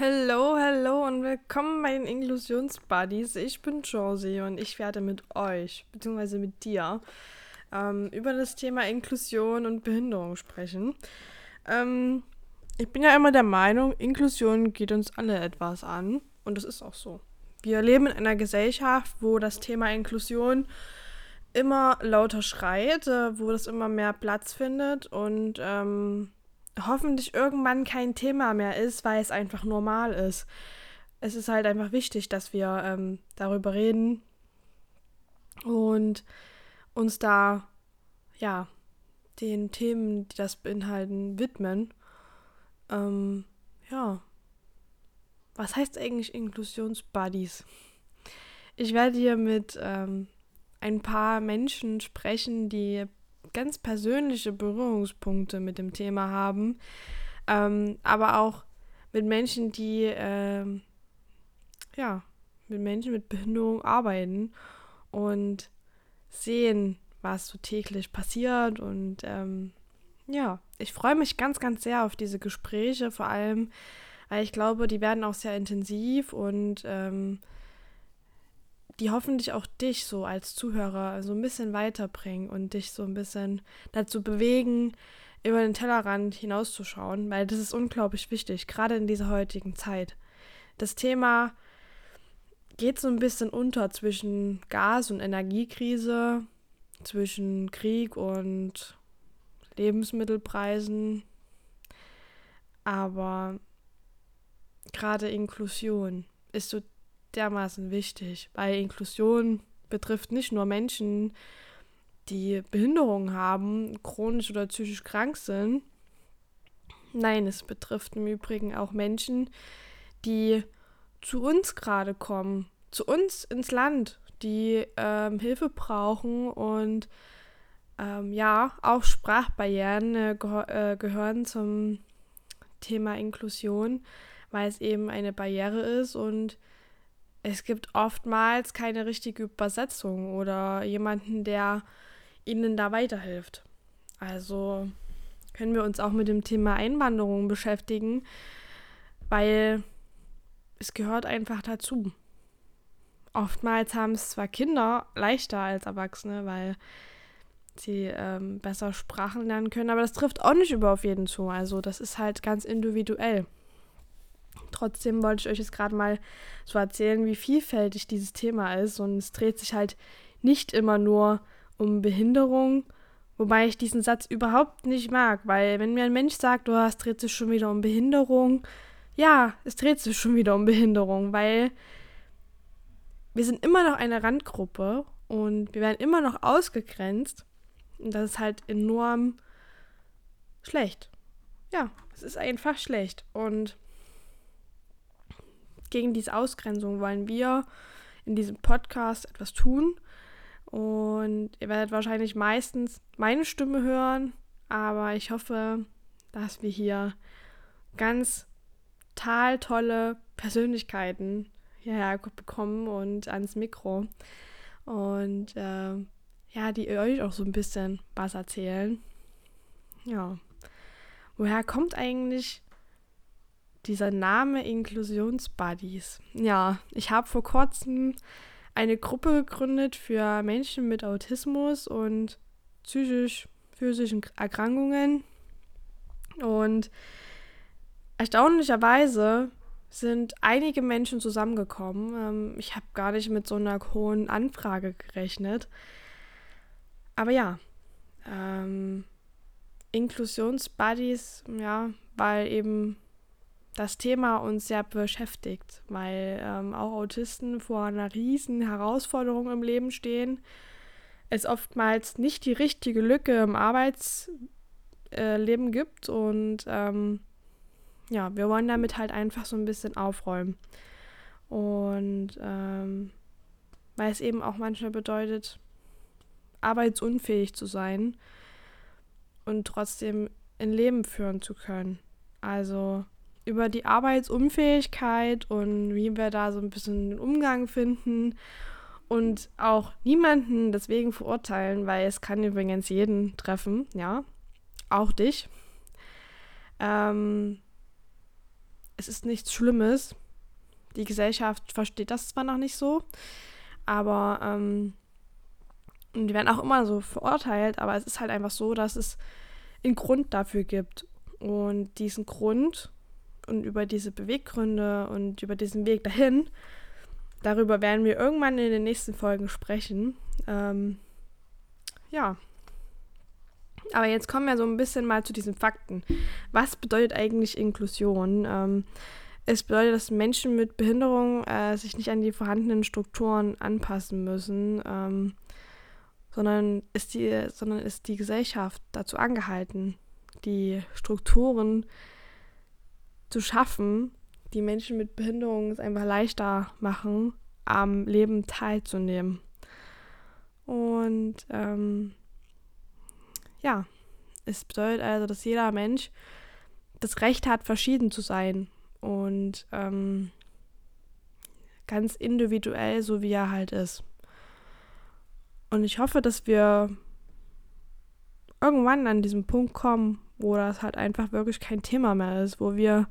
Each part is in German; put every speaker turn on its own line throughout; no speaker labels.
Hallo, hallo und willkommen bei den Inklusionsbuddies. Ich bin Josie und ich werde mit euch, beziehungsweise mit dir, ähm, über das Thema Inklusion und Behinderung sprechen. Ähm, ich bin ja immer der Meinung, Inklusion geht uns alle etwas an und das ist auch so. Wir leben in einer Gesellschaft, wo das Thema Inklusion immer lauter schreit, äh, wo das immer mehr Platz findet und ähm, hoffentlich irgendwann kein Thema mehr ist, weil es einfach normal ist. Es ist halt einfach wichtig, dass wir ähm, darüber reden und uns da, ja, den Themen, die das beinhalten, widmen. Ähm, ja. Was heißt eigentlich Inklusionsbuddies? Ich werde hier mit ähm, ein paar Menschen sprechen, die ganz persönliche Berührungspunkte mit dem Thema haben, ähm, aber auch mit Menschen, die ähm, ja mit Menschen mit Behinderung arbeiten und sehen, was so täglich passiert. Und ähm, ja, ich freue mich ganz, ganz sehr auf diese Gespräche, vor allem, weil ich glaube, die werden auch sehr intensiv und ähm, die hoffentlich auch dich so als Zuhörer so ein bisschen weiterbringen und dich so ein bisschen dazu bewegen, über den Tellerrand hinauszuschauen, weil das ist unglaublich wichtig, gerade in dieser heutigen Zeit. Das Thema geht so ein bisschen unter zwischen Gas- und Energiekrise, zwischen Krieg und Lebensmittelpreisen, aber gerade Inklusion ist so dermaßen wichtig, weil Inklusion betrifft nicht nur Menschen, die Behinderungen haben, chronisch oder psychisch krank sind. Nein, es betrifft im Übrigen auch Menschen, die zu uns gerade kommen, zu uns ins Land, die ähm, Hilfe brauchen und ähm, ja, auch Sprachbarrieren äh, geh äh, gehören zum Thema Inklusion, weil es eben eine Barriere ist und es gibt oftmals keine richtige Übersetzung oder jemanden, der ihnen da weiterhilft. Also können wir uns auch mit dem Thema Einwanderung beschäftigen, weil es gehört einfach dazu. Oftmals haben es zwar Kinder leichter als Erwachsene, weil sie ähm, besser Sprachen lernen können, aber das trifft auch nicht über auf jeden zu. Also das ist halt ganz individuell. Trotzdem wollte ich euch jetzt gerade mal so erzählen, wie vielfältig dieses Thema ist. Und es dreht sich halt nicht immer nur um Behinderung, wobei ich diesen Satz überhaupt nicht mag, weil wenn mir ein Mensch sagt, oh, es dreht sich schon wieder um Behinderung, ja, es dreht sich schon wieder um Behinderung, weil wir sind immer noch eine Randgruppe und wir werden immer noch ausgegrenzt. Und das ist halt enorm schlecht. Ja, es ist einfach schlecht. Und gegen diese Ausgrenzung wollen wir in diesem Podcast etwas tun. Und ihr werdet wahrscheinlich meistens meine Stimme hören, aber ich hoffe, dass wir hier ganz tolle Persönlichkeiten hierher bekommen und ans Mikro. Und äh, ja, die euch auch so ein bisschen was erzählen. Ja. Woher kommt eigentlich dieser Name Inklusionsbuddies. Ja, ich habe vor kurzem eine Gruppe gegründet für Menschen mit Autismus und psychisch-physischen Erkrankungen. Und erstaunlicherweise sind einige Menschen zusammengekommen. Ähm, ich habe gar nicht mit so einer hohen Anfrage gerechnet. Aber ja, ähm, Inklusionsbuddies, ja, weil eben das Thema uns sehr beschäftigt, weil ähm, auch Autisten vor einer riesen Herausforderung im Leben stehen. Es oftmals nicht die richtige Lücke im Arbeitsleben äh, gibt und ähm, ja, wir wollen damit halt einfach so ein bisschen aufräumen. Und ähm, weil es eben auch manchmal bedeutet, arbeitsunfähig zu sein und trotzdem ein Leben führen zu können. Also über die Arbeitsunfähigkeit und wie wir da so ein bisschen den Umgang finden und auch niemanden deswegen verurteilen, weil es kann übrigens jeden treffen, ja, auch dich. Ähm, es ist nichts Schlimmes. Die Gesellschaft versteht das zwar noch nicht so, aber ähm, die werden auch immer so verurteilt, aber es ist halt einfach so, dass es einen Grund dafür gibt. Und diesen Grund und über diese Beweggründe und über diesen Weg dahin, darüber werden wir irgendwann in den nächsten Folgen sprechen. Ähm, ja. Aber jetzt kommen wir so ein bisschen mal zu diesen Fakten. Was bedeutet eigentlich Inklusion? Ähm, es bedeutet, dass Menschen mit Behinderung äh, sich nicht an die vorhandenen Strukturen anpassen müssen, ähm, sondern, ist die, sondern ist die Gesellschaft dazu angehalten, die Strukturen zu schaffen, die Menschen mit Behinderung es einfach leichter machen, am Leben teilzunehmen. Und ähm, ja, es bedeutet also, dass jeder Mensch das Recht hat, verschieden zu sein und ähm, ganz individuell, so wie er halt ist. Und ich hoffe, dass wir irgendwann an diesem Punkt kommen, wo das halt einfach wirklich kein Thema mehr ist, wo wir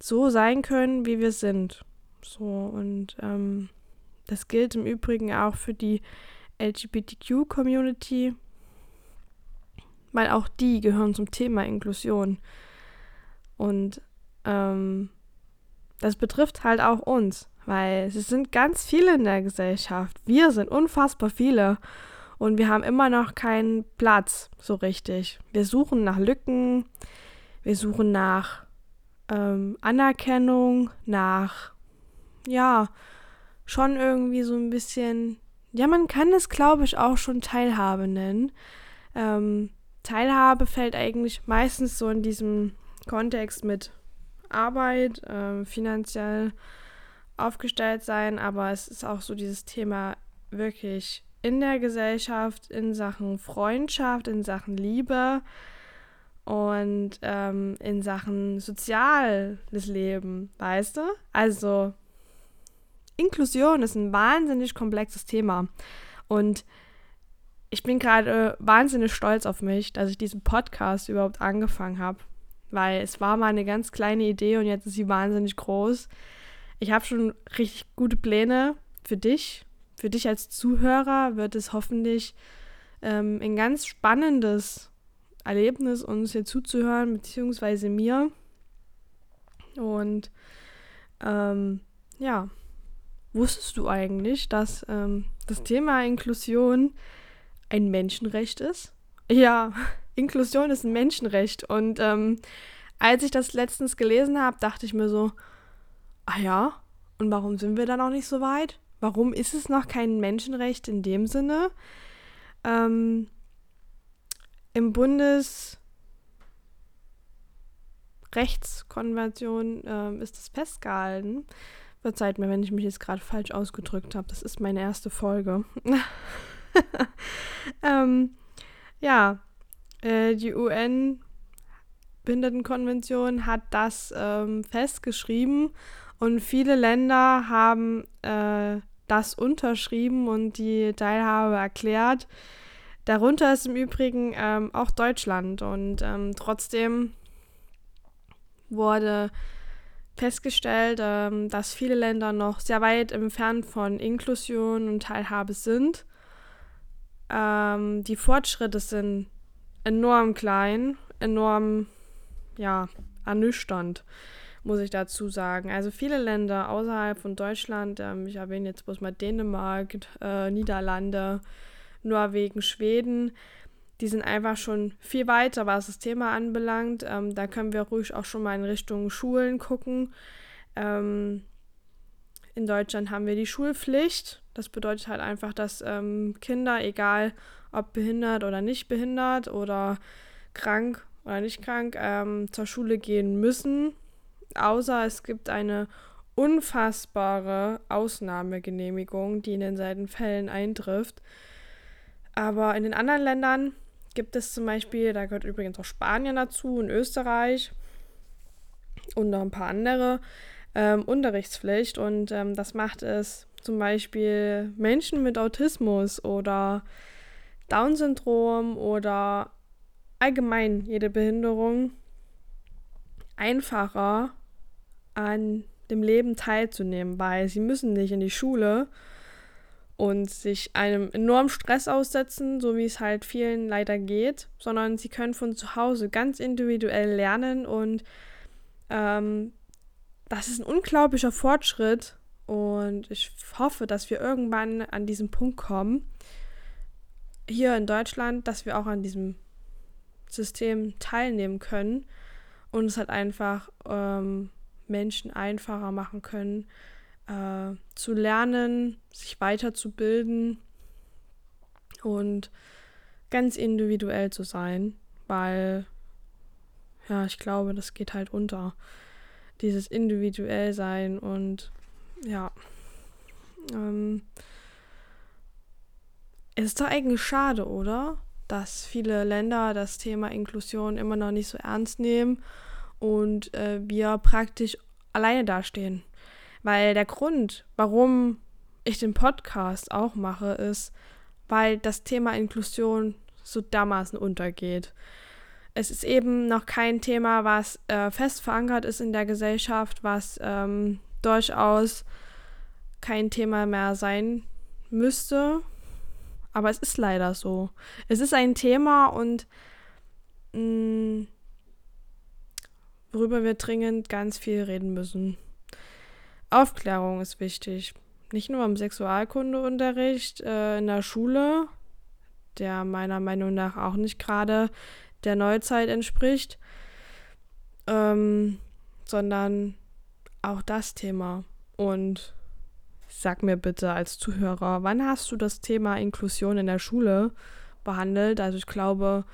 so sein können, wie wir sind. So, und ähm, das gilt im Übrigen auch für die LGBTQ-Community, weil auch die gehören zum Thema Inklusion. Und ähm, das betrifft halt auch uns, weil es sind ganz viele in der Gesellschaft. Wir sind unfassbar viele und wir haben immer noch keinen Platz so richtig. Wir suchen nach Lücken, wir suchen nach ähm, Anerkennung, nach, ja, schon irgendwie so ein bisschen, ja, man kann es, glaube ich, auch schon Teilhabe nennen. Ähm, Teilhabe fällt eigentlich meistens so in diesem Kontext mit Arbeit, äh, finanziell aufgestellt sein, aber es ist auch so dieses Thema wirklich in der Gesellschaft, in Sachen Freundschaft, in Sachen Liebe und ähm, in Sachen soziales Leben, weißt du? Also Inklusion ist ein wahnsinnig komplexes Thema und ich bin gerade wahnsinnig stolz auf mich, dass ich diesen Podcast überhaupt angefangen habe, weil es war mal eine ganz kleine Idee und jetzt ist sie wahnsinnig groß. Ich habe schon richtig gute Pläne für dich. Für dich als Zuhörer wird es hoffentlich ähm, ein ganz spannendes Erlebnis, uns hier zuzuhören, beziehungsweise mir. Und ähm, ja, wusstest du eigentlich, dass ähm, das Thema Inklusion ein Menschenrecht ist? Ja, Inklusion ist ein Menschenrecht. Und ähm, als ich das letztens gelesen habe, dachte ich mir so, ah ja, und warum sind wir da noch nicht so weit? Warum ist es noch kein Menschenrecht in dem Sinne? Ähm, Im Bundesrechtskonvention ähm, ist es festgehalten. Verzeiht mir, wenn ich mich jetzt gerade falsch ausgedrückt habe. Das ist meine erste Folge. ähm, ja, äh, die UN-Behindertenkonvention hat das ähm, festgeschrieben und viele Länder haben äh, das unterschrieben und die Teilhabe erklärt. Darunter ist im Übrigen ähm, auch Deutschland und ähm, trotzdem wurde festgestellt, ähm, dass viele Länder noch sehr weit entfernt von Inklusion und Teilhabe sind. Ähm, die Fortschritte sind enorm klein, enorm, ja, ernüchternd, muss ich dazu sagen. Also viele Länder außerhalb von Deutschland, ähm, ich erwähne jetzt bloß mal Dänemark, äh, Niederlande, Norwegen, Schweden, die sind einfach schon viel weiter, was das Thema anbelangt. Ähm, da können wir ruhig auch schon mal in Richtung Schulen gucken. Ähm, in Deutschland haben wir die Schulpflicht. Das bedeutet halt einfach, dass ähm, Kinder, egal ob behindert oder nicht behindert oder krank oder nicht krank, ähm, zur Schule gehen müssen. Außer es gibt eine unfassbare Ausnahmegenehmigung, die in den seltenen Fällen eintrifft. Aber in den anderen Ländern gibt es zum Beispiel, da gehört übrigens auch Spanien dazu und Österreich und noch ein paar andere, ähm, Unterrichtspflicht. Und ähm, das macht es zum Beispiel Menschen mit Autismus oder Down-Syndrom oder allgemein jede Behinderung einfacher an dem Leben teilzunehmen, weil sie müssen nicht in die Schule und sich einem enormen Stress aussetzen, so wie es halt vielen leider geht, sondern sie können von zu Hause ganz individuell lernen und ähm, das ist ein unglaublicher Fortschritt und ich hoffe, dass wir irgendwann an diesen Punkt kommen, hier in Deutschland, dass wir auch an diesem System teilnehmen können und es halt einfach ähm, Menschen einfacher machen können, äh, zu lernen, sich weiterzubilden und ganz individuell zu sein, weil ja, ich glaube, das geht halt unter. Dieses individuell sein und ja. Ähm, es ist doch eigentlich schade, oder? Dass viele Länder das Thema Inklusion immer noch nicht so ernst nehmen und äh, wir praktisch alleine dastehen. Weil der Grund, warum ich den Podcast auch mache, ist, weil das Thema Inklusion so dermaßen untergeht. Es ist eben noch kein Thema, was äh, fest verankert ist in der Gesellschaft, was ähm, durchaus kein Thema mehr sein müsste. Aber es ist leider so. Es ist ein Thema und mh, mm, worüber wir dringend ganz viel reden müssen. Aufklärung ist wichtig. Nicht nur im Sexualkundeunterricht äh, in der Schule, der meiner Meinung nach auch nicht gerade der Neuzeit entspricht, ähm, sondern auch das Thema. Und sag mir bitte als Zuhörer, wann hast du das Thema Inklusion in der Schule behandelt? Also ich glaube,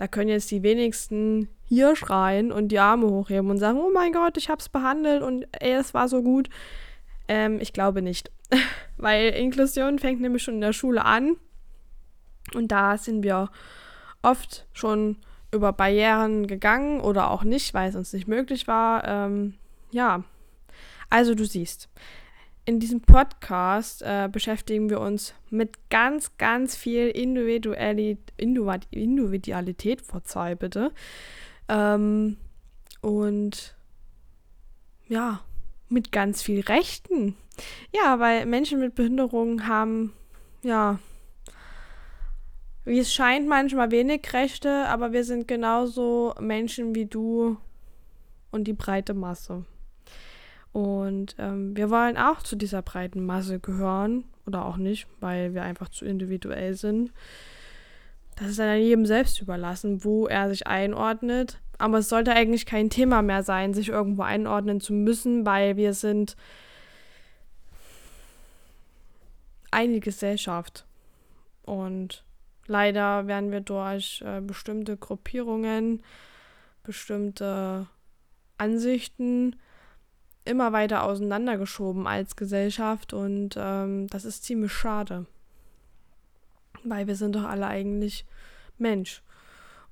da können jetzt die wenigsten hier schreien und die Arme hochheben und sagen, oh mein Gott, ich hab's behandelt und ey, es war so gut. Ähm, ich glaube nicht. Weil Inklusion fängt nämlich schon in der Schule an. Und da sind wir oft schon über Barrieren gegangen oder auch nicht, weil es uns nicht möglich war. Ähm, ja, also du siehst, in diesem Podcast äh, beschäftigen wir uns mit ganz, ganz viel Individualität, Individualität verzeih bitte. Ähm, und ja, mit ganz viel Rechten. Ja, weil Menschen mit Behinderungen haben, ja, wie es scheint, manchmal wenig Rechte, aber wir sind genauso Menschen wie du und die breite Masse. Und ähm, wir wollen auch zu dieser breiten Masse gehören oder auch nicht, weil wir einfach zu individuell sind. Das ist dann jedem selbst überlassen, wo er sich einordnet. Aber es sollte eigentlich kein Thema mehr sein, sich irgendwo einordnen zu müssen, weil wir sind eine Gesellschaft. Und leider werden wir durch äh, bestimmte Gruppierungen, bestimmte Ansichten immer weiter auseinandergeschoben als Gesellschaft und ähm, das ist ziemlich schade. Weil wir sind doch alle eigentlich Mensch.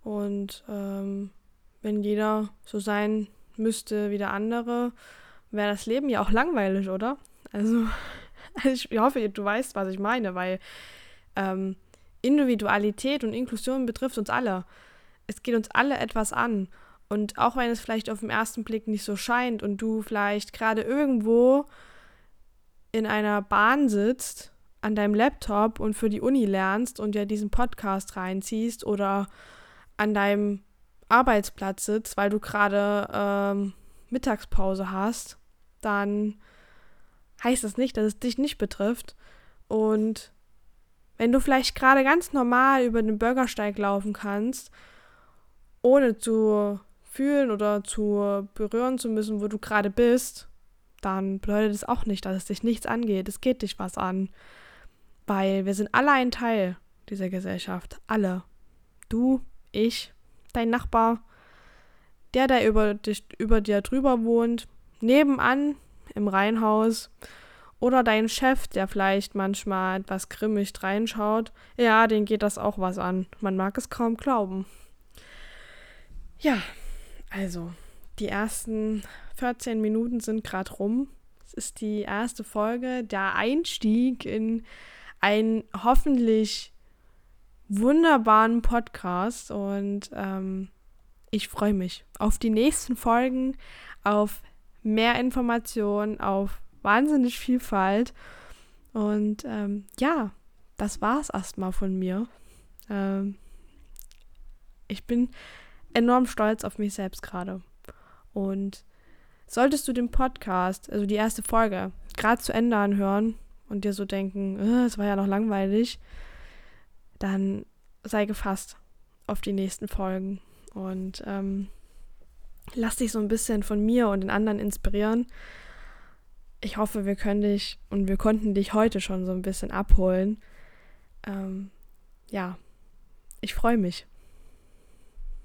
Und ähm, wenn jeder so sein müsste wie der andere, wäre das Leben ja auch langweilig, oder? Also, ich hoffe, du weißt, was ich meine, weil ähm, Individualität und Inklusion betrifft uns alle. Es geht uns alle etwas an. Und auch wenn es vielleicht auf den ersten Blick nicht so scheint und du vielleicht gerade irgendwo in einer Bahn sitzt, an deinem Laptop und für die Uni lernst und dir diesen Podcast reinziehst oder an deinem Arbeitsplatz sitzt, weil du gerade ähm, Mittagspause hast, dann heißt das nicht, dass es dich nicht betrifft. Und wenn du vielleicht gerade ganz normal über den Bürgersteig laufen kannst, ohne zu fühlen oder zu berühren zu müssen, wo du gerade bist, dann bedeutet es auch nicht, dass es dich nichts angeht. Es geht dich was an. Weil wir sind alle ein Teil dieser Gesellschaft. Alle. Du, ich, dein Nachbar, der, der über, dich, über dir drüber wohnt, nebenan im Reihenhaus oder dein Chef, der vielleicht manchmal etwas grimmig reinschaut. Ja, den geht das auch was an. Man mag es kaum glauben. Ja, also, die ersten 14 Minuten sind gerade rum. Es ist die erste Folge, der Einstieg in einen hoffentlich wunderbaren Podcast und ähm, ich freue mich auf die nächsten Folgen, auf mehr Informationen, auf wahnsinnig Vielfalt. Und ähm, ja, das war es erstmal von mir. Ähm, ich bin enorm stolz auf mich selbst gerade. Und solltest du den Podcast, also die erste Folge, gerade zu Ende anhören und dir so denken, äh, es war ja noch langweilig, dann sei gefasst auf die nächsten Folgen und ähm, lass dich so ein bisschen von mir und den anderen inspirieren. Ich hoffe, wir können dich und wir konnten dich heute schon so ein bisschen abholen. Ähm, ja, ich freue mich.